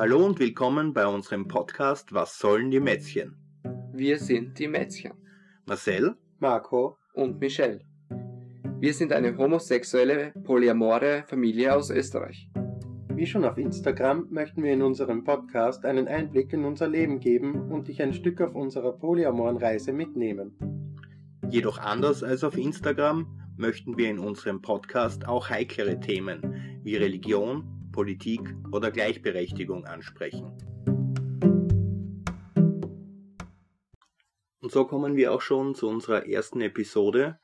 Hallo und willkommen bei unserem Podcast Was sollen die Mätzchen? Wir sind die Mätzchen. Marcel, Marco und Michelle. Wir sind eine homosexuelle, polyamore Familie aus Österreich. Wie schon auf Instagram möchten wir in unserem Podcast einen Einblick in unser Leben geben und dich ein Stück auf unserer polyamoren Reise mitnehmen. Jedoch anders als auf Instagram möchten wir in unserem Podcast auch heiklere Themen wie Religion, Politik oder Gleichberechtigung ansprechen. Und so kommen wir auch schon zu unserer ersten Episode.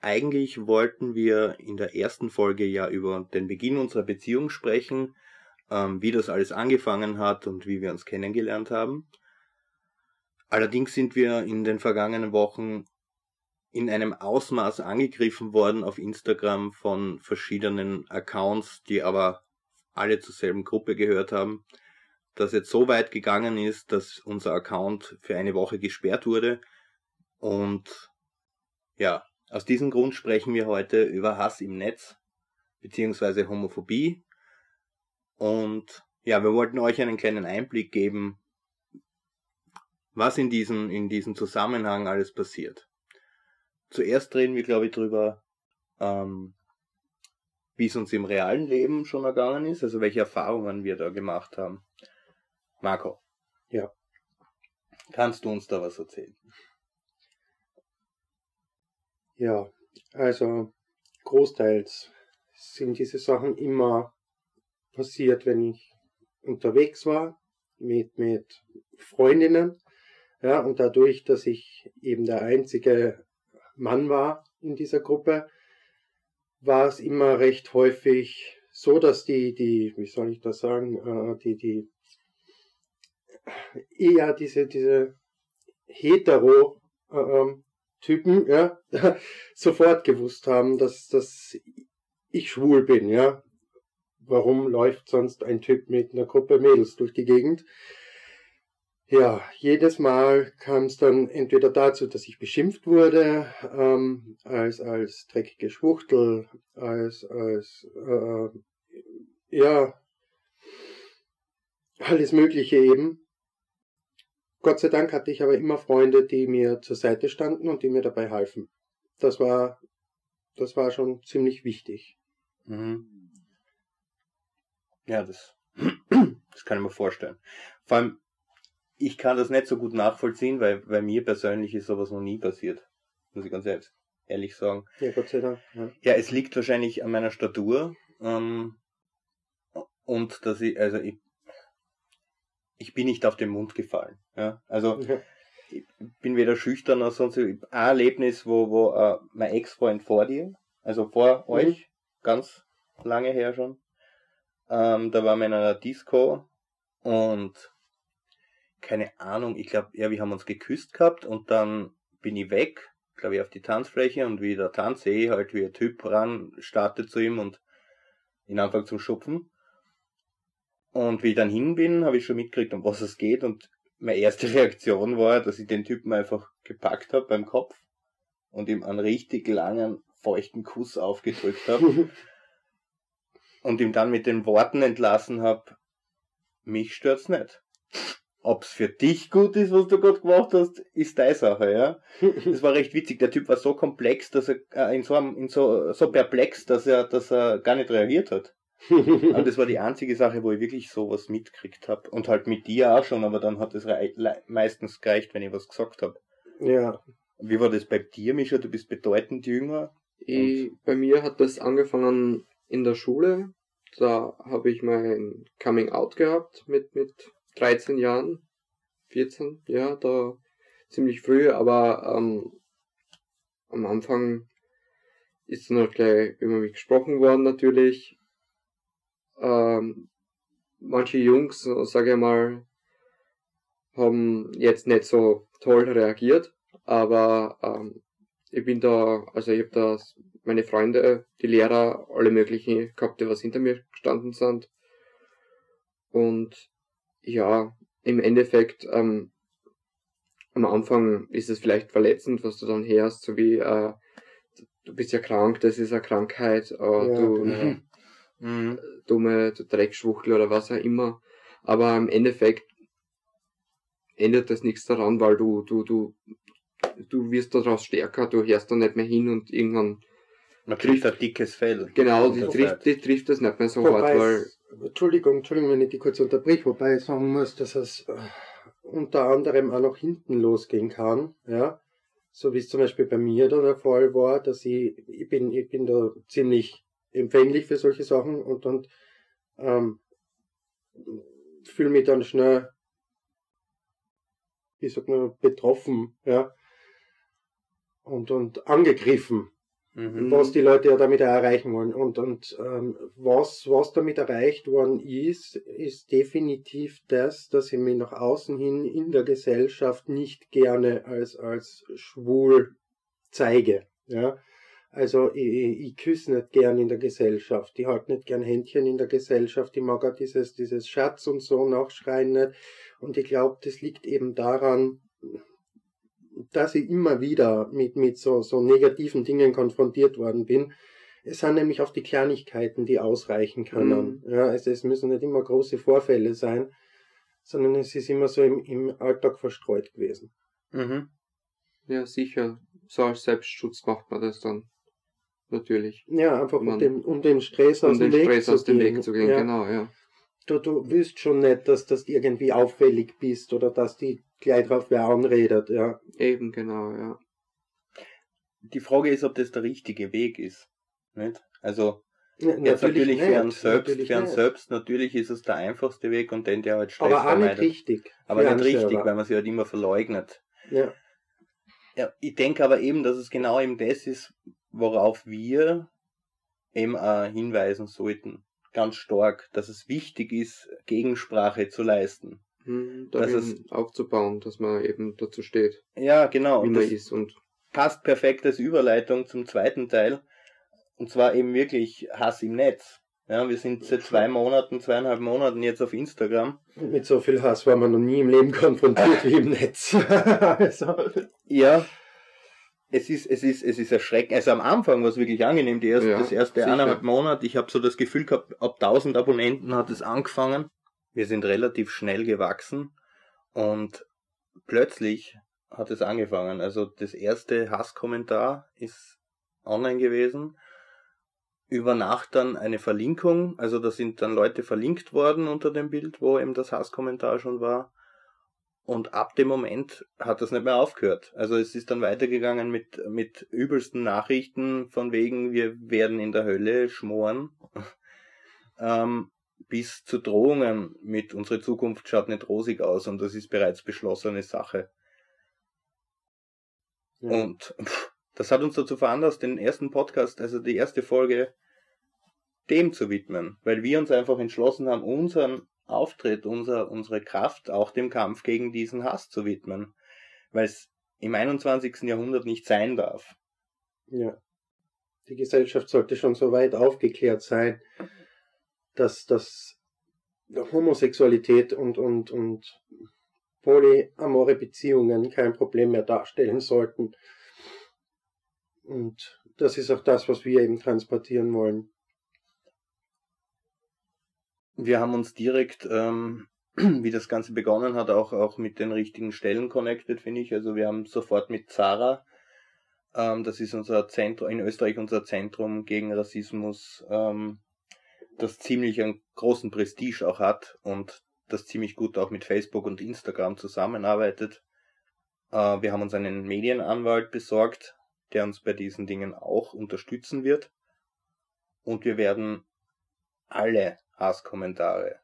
Eigentlich wollten wir in der ersten Folge ja über den Beginn unserer Beziehung sprechen, ähm, wie das alles angefangen hat und wie wir uns kennengelernt haben. Allerdings sind wir in den vergangenen Wochen in einem Ausmaß angegriffen worden auf Instagram von verschiedenen Accounts, die aber alle zur selben Gruppe gehört haben, das jetzt so weit gegangen ist, dass unser Account für eine Woche gesperrt wurde. Und ja, aus diesem Grund sprechen wir heute über Hass im Netz, beziehungsweise Homophobie. Und ja, wir wollten euch einen kleinen Einblick geben, was in diesem, in diesem Zusammenhang alles passiert. Zuerst reden wir, glaube ich, drüber, ähm, wie es uns im realen Leben schon ergangen ist, also welche Erfahrungen wir da gemacht haben. Marco. Ja. Kannst du uns da was erzählen? Ja, also großteils sind diese Sachen immer passiert, wenn ich unterwegs war mit, mit Freundinnen. Ja, und dadurch, dass ich eben der einzige Mann war in dieser Gruppe, war es immer recht häufig so, dass die, die, wie soll ich das sagen, äh, die, die, eher diese, diese hetero äh, Typen, ja, sofort gewusst haben, dass, dass ich schwul bin, ja. Warum läuft sonst ein Typ mit einer Gruppe Mädels durch die Gegend? Ja, jedes Mal kam es dann entweder dazu, dass ich beschimpft wurde, ähm, als, als dreckige Schwuchtel, als, als, äh, ja, alles Mögliche eben. Gott sei Dank hatte ich aber immer Freunde, die mir zur Seite standen und die mir dabei halfen. Das war, das war schon ziemlich wichtig. Mhm. Ja, das, das kann ich mir vorstellen. Vor allem, ich kann das nicht so gut nachvollziehen, weil bei mir persönlich ist sowas noch nie passiert. Muss ich ganz selbst ehrlich sagen. Ja, Gott sei Dank. Ja, ja es liegt wahrscheinlich an meiner Statur. Ähm, und dass ich, also ich, ich bin nicht auf den Mund gefallen. Ja? Also ja. ich bin weder schüchtern noch sonst. Ein Erlebnis, wo, wo äh, mein Ex-Freund vor dir, also vor mhm. euch, ganz lange her schon, ähm, da waren wir in einer Disco und keine Ahnung, ich glaube, ja, wir haben uns geküsst gehabt und dann bin ich weg, glaube ich, auf die Tanzfläche und wie der Tanz sehe ich halt, wie ein Typ ran startet zu ihm und ihn anfängt zum Schupfen. Und wie ich dann hin bin, habe ich schon mitgekriegt, um was es geht und meine erste Reaktion war, dass ich den Typen einfach gepackt habe beim Kopf und ihm einen richtig langen, feuchten Kuss aufgedrückt habe und ihm dann mit den Worten entlassen habe, mich stört's nicht. Ob's für dich gut ist, was du gerade gemacht hast, ist deine Sache, ja. Das war recht witzig. Der Typ war so komplex, dass er äh, in so einem, in so, so perplex, dass er, dass er gar nicht reagiert hat. aber das war die einzige Sache, wo ich wirklich sowas mitkriegt habe. Und halt mit dir auch schon, aber dann hat es meistens gereicht, wenn ich was gesagt habe. Ja. Wie war das bei dir, Mischa? Du bist bedeutend jünger. Ich, bei mir hat das angefangen in der Schule. Da habe ich mein Coming Out gehabt mit, mit 13 Jahren, 14, ja, da ziemlich früh, aber ähm, am Anfang ist dann auch gleich über mich gesprochen worden natürlich. Ähm, manche Jungs, sage ich mal, haben jetzt nicht so toll reagiert, aber ähm, ich bin da, also ich habe da meine Freunde, die Lehrer, alle möglichen gehabt, die was hinter mir gestanden sind. Und ja, im Endeffekt, ähm, am Anfang ist es vielleicht verletzend, was du dann hörst, so wie, äh, du bist ja krank, das ist eine Krankheit, äh, ja, du, ja. Mhm. dumme, du Dreckschwuchtel oder was auch immer. Aber im Endeffekt ändert das nichts daran, weil du, du, du, du wirst daraus stärker, du hörst da nicht mehr hin und irgendwann. Man kriegt ein dickes Fell. Genau, die trifft, die trifft das nicht mehr so hart, weil. Entschuldigung, Entschuldigung, wenn ich die kurz unterbrich, wobei ich sagen muss, dass es äh, unter anderem auch noch hinten losgehen kann, ja. So wie es zum Beispiel bei mir da der Fall war, dass ich, ich bin, ich bin da ziemlich empfänglich für solche Sachen und, und ähm, fühle mich dann schnell, wie sagt man, betroffen, ja, und, und angegriffen, mhm. was die Leute ja damit erreichen wollen. Und, und ähm, was, was damit erreicht worden ist, ist definitiv das, dass ich mich nach außen hin in der Gesellschaft nicht gerne als, als schwul zeige. Ja, also ich, ich küsse nicht gern in der Gesellschaft, ich halte nicht gern Händchen in der Gesellschaft, ich mag auch dieses, dieses Schatz und so nachschreien nicht. Und ich glaube, das liegt eben daran, dass ich immer wieder mit, mit so, so negativen Dingen konfrontiert worden bin. Es sind nämlich auch die Kleinigkeiten, die ausreichen können. Mhm. Ja, also es müssen nicht immer große Vorfälle sein, sondern es ist immer so im, im Alltag verstreut gewesen. Mhm. Ja, sicher. So als Selbstschutz macht man das dann natürlich. Ja, einfach um, den, um den Stress aus, um dem, Stress aus dem Weg zu gehen. Ja. Genau, ja. Du, du willst schon nicht, dass, dass du irgendwie auffällig bist oder dass die gleich drauf wer anredet, ja. Eben, genau, ja. Die Frage ist, ob das der richtige Weg ist. Nicht? Also, ja, jetzt natürlich, für einen selbst, natürlich für einen selbst, natürlich ist es der einfachste Weg und den, der halt Stress Aber auch nicht richtig. Aber nicht richtig, weil man sich halt immer verleugnet. Ja. Ja, ich denke aber eben, dass es genau eben das ist, worauf wir eben auch hinweisen sollten. Ganz stark, dass es wichtig ist, Gegensprache zu leisten. Hm, dass es aufzubauen, dass man eben dazu steht. Ja, genau. Wie man ist und passt perfekt als Überleitung zum zweiten Teil. Und zwar eben wirklich Hass im Netz. Ja, wir sind seit zwei Monaten, zweieinhalb Monaten jetzt auf Instagram. Mit so viel Hass war man noch nie im Leben konfrontiert wie im Netz. also. Ja, es ist, es ist, es ist erschreckend. Also am Anfang war es wirklich angenehm, die erste, ja, das erste sicher. eineinhalb Monate. Ich habe so das Gefühl gehabt, ab 1000 Abonnenten hat es angefangen. Wir sind relativ schnell gewachsen und plötzlich hat es angefangen. Also das erste Hasskommentar ist online gewesen. Über Nacht dann eine Verlinkung, also da sind dann Leute verlinkt worden unter dem Bild, wo eben das Hasskommentar schon war. Und ab dem Moment hat das nicht mehr aufgehört. Also es ist dann weitergegangen mit, mit übelsten Nachrichten von wegen, wir werden in der Hölle schmoren. ähm, bis zu Drohungen mit unsere Zukunft schaut nicht rosig aus und das ist bereits beschlossene Sache. Ja. Und pff, das hat uns dazu veranlasst, den ersten Podcast, also die erste Folge, dem zu widmen, weil wir uns einfach entschlossen haben, unseren Auftritt, unser, unsere Kraft auch dem Kampf gegen diesen Hass zu widmen, weil es im 21. Jahrhundert nicht sein darf. Ja. Die Gesellschaft sollte schon so weit aufgeklärt sein, dass, dass Homosexualität und, und, und polyamore Beziehungen kein Problem mehr darstellen sollten. Und das ist auch das, was wir eben transportieren wollen wir haben uns direkt, ähm, wie das Ganze begonnen hat, auch, auch mit den richtigen Stellen connected, finde ich. Also wir haben sofort mit Zara, ähm, das ist unser Zentrum, in Österreich unser Zentrum gegen Rassismus, ähm, das ziemlich einen großen Prestige auch hat und das ziemlich gut auch mit Facebook und Instagram zusammenarbeitet. Äh, wir haben uns einen Medienanwalt besorgt, der uns bei diesen Dingen auch unterstützen wird. Und wir werden alle Hasskommentare.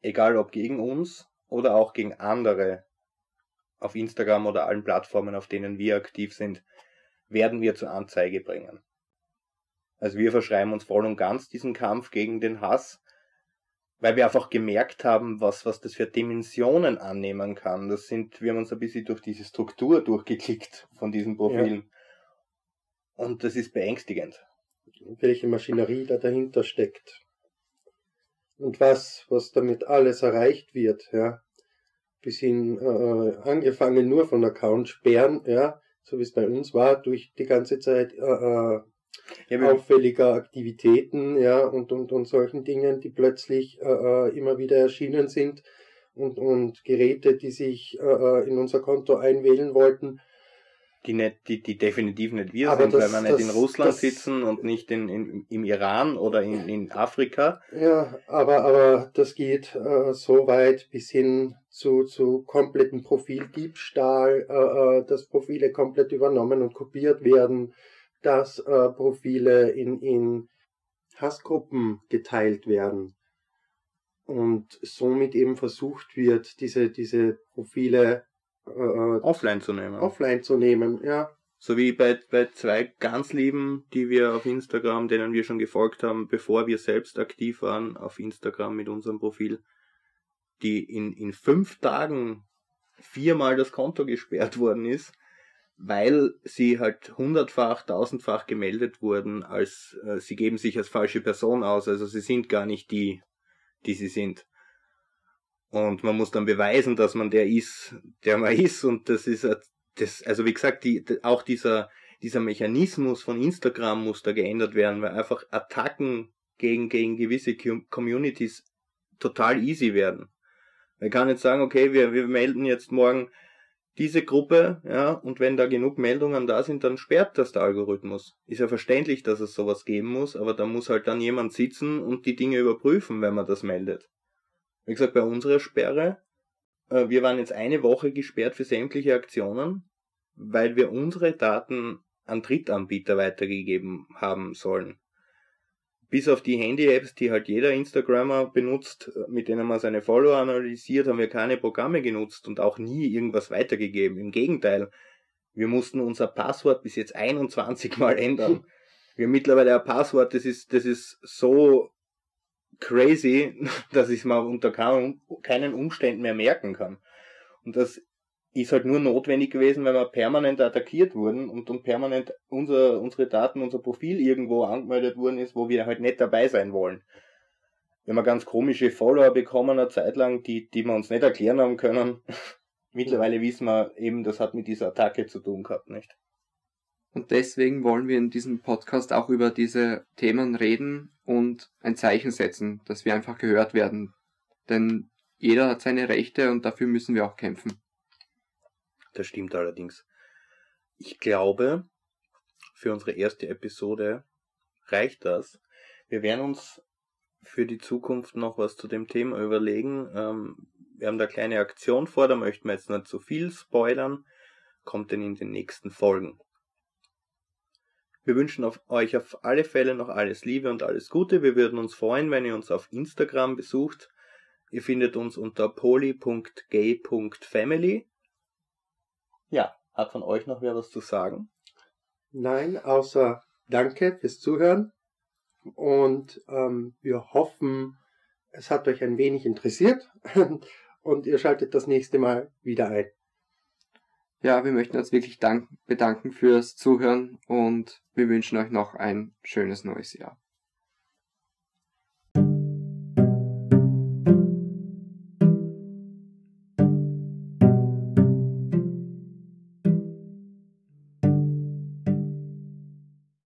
Egal ob gegen uns oder auch gegen andere auf Instagram oder allen Plattformen, auf denen wir aktiv sind, werden wir zur Anzeige bringen. Also wir verschreiben uns voll und ganz diesen Kampf gegen den Hass, weil wir einfach gemerkt haben, was, was das für Dimensionen annehmen kann. Das sind, wir haben uns ein bisschen durch diese Struktur durchgeklickt von diesen Profilen. Ja. Und das ist beängstigend. Welche Maschinerie da dahinter steckt und was, was damit alles erreicht wird, ja. Bis hin, äh, angefangen nur von Account sperren, ja, so wie es bei uns war, durch die ganze Zeit äh, äh ja, auffälliger Aktivitäten, ja, und, und, und solchen Dingen, die plötzlich äh, äh, immer wieder erschienen sind, und, und Geräte, die sich äh, in unser Konto einwählen wollten. Die, nicht, die, die definitiv nicht wir Aber sind, das- weil wir nicht das- in Russland das- sitzen und nicht in, in, im Iran oder in, in Afrika. Ja, aber, aber das geht äh, so weit bis hin zu, zu kompletten Profildiebstahl, äh, äh, dass Profile komplett übernommen und kopiert werden, dass äh, Profile in, in Hassgruppen geteilt werden und somit eben versucht wird, diese, diese Profile äh, äh, offline zu nehmen. offline zu nehmen. Ja, So wie bei, bei zwei ganz lieben, die wir auf Instagram, denen wir schon gefolgt haben, bevor wir selbst aktiv waren auf Instagram mit unserem Profil, die in, in fünf Tagen viermal das Konto gesperrt worden ist, weil sie halt hundertfach, tausendfach gemeldet wurden, als äh, sie geben sich als falsche Person aus, also sie sind gar nicht die, die sie sind. Und man muss dann beweisen, dass man der ist, der man ist, und das ist das, also wie gesagt, die, auch dieser, dieser Mechanismus von Instagram muss da geändert werden, weil einfach Attacken gegen, gegen gewisse Com- Communities total easy werden. Man kann jetzt sagen, okay, wir, wir melden jetzt morgen diese Gruppe, ja, und wenn da genug Meldungen da sind, dann sperrt das der Algorithmus. Ist ja verständlich, dass es sowas geben muss, aber da muss halt dann jemand sitzen und die Dinge überprüfen, wenn man das meldet. Wie gesagt, bei unserer Sperre, äh, wir waren jetzt eine Woche gesperrt für sämtliche Aktionen, weil wir unsere Daten an Drittanbieter weitergegeben haben sollen. Bis auf die Handy-Apps, die halt jeder Instagrammer benutzt, äh, mit denen man seine Follower analysiert, haben wir keine Programme genutzt und auch nie irgendwas weitergegeben. Im Gegenteil, wir mussten unser Passwort bis jetzt 21 Mal ändern. Wir haben mittlerweile ein Passwort, das ist, das ist so crazy, dass ich es mal unter keinen Umständen mehr merken kann. Und das ist halt nur notwendig gewesen, weil wir permanent attackiert wurden und, und permanent unser, unsere Daten, unser Profil irgendwo angemeldet worden ist, wo wir halt nicht dabei sein wollen. Wir haben ganz komische Follower bekommen eine Zeit lang, die, die wir uns nicht erklären haben können. Mittlerweile wissen wir eben, das hat mit dieser Attacke zu tun gehabt, nicht? Und deswegen wollen wir in diesem Podcast auch über diese Themen reden und ein Zeichen setzen, dass wir einfach gehört werden. Denn jeder hat seine Rechte und dafür müssen wir auch kämpfen. Das stimmt allerdings. Ich glaube, für unsere erste Episode reicht das. Wir werden uns für die Zukunft noch was zu dem Thema überlegen. Ähm, wir haben da eine kleine Aktion vor, da möchten wir jetzt nicht zu viel spoilern. Kommt denn in den nächsten Folgen. Wir wünschen auf euch auf alle Fälle noch alles Liebe und alles Gute. Wir würden uns freuen, wenn ihr uns auf Instagram besucht. Ihr findet uns unter poly.gay.family. Ja, hat von euch noch wer was zu sagen? Nein, außer Danke fürs Zuhören. Und ähm, wir hoffen, es hat euch ein wenig interessiert und ihr schaltet das nächste Mal wieder ein. Ja, wir möchten uns wirklich dank bedanken fürs Zuhören und wir wünschen euch noch ein schönes neues Jahr.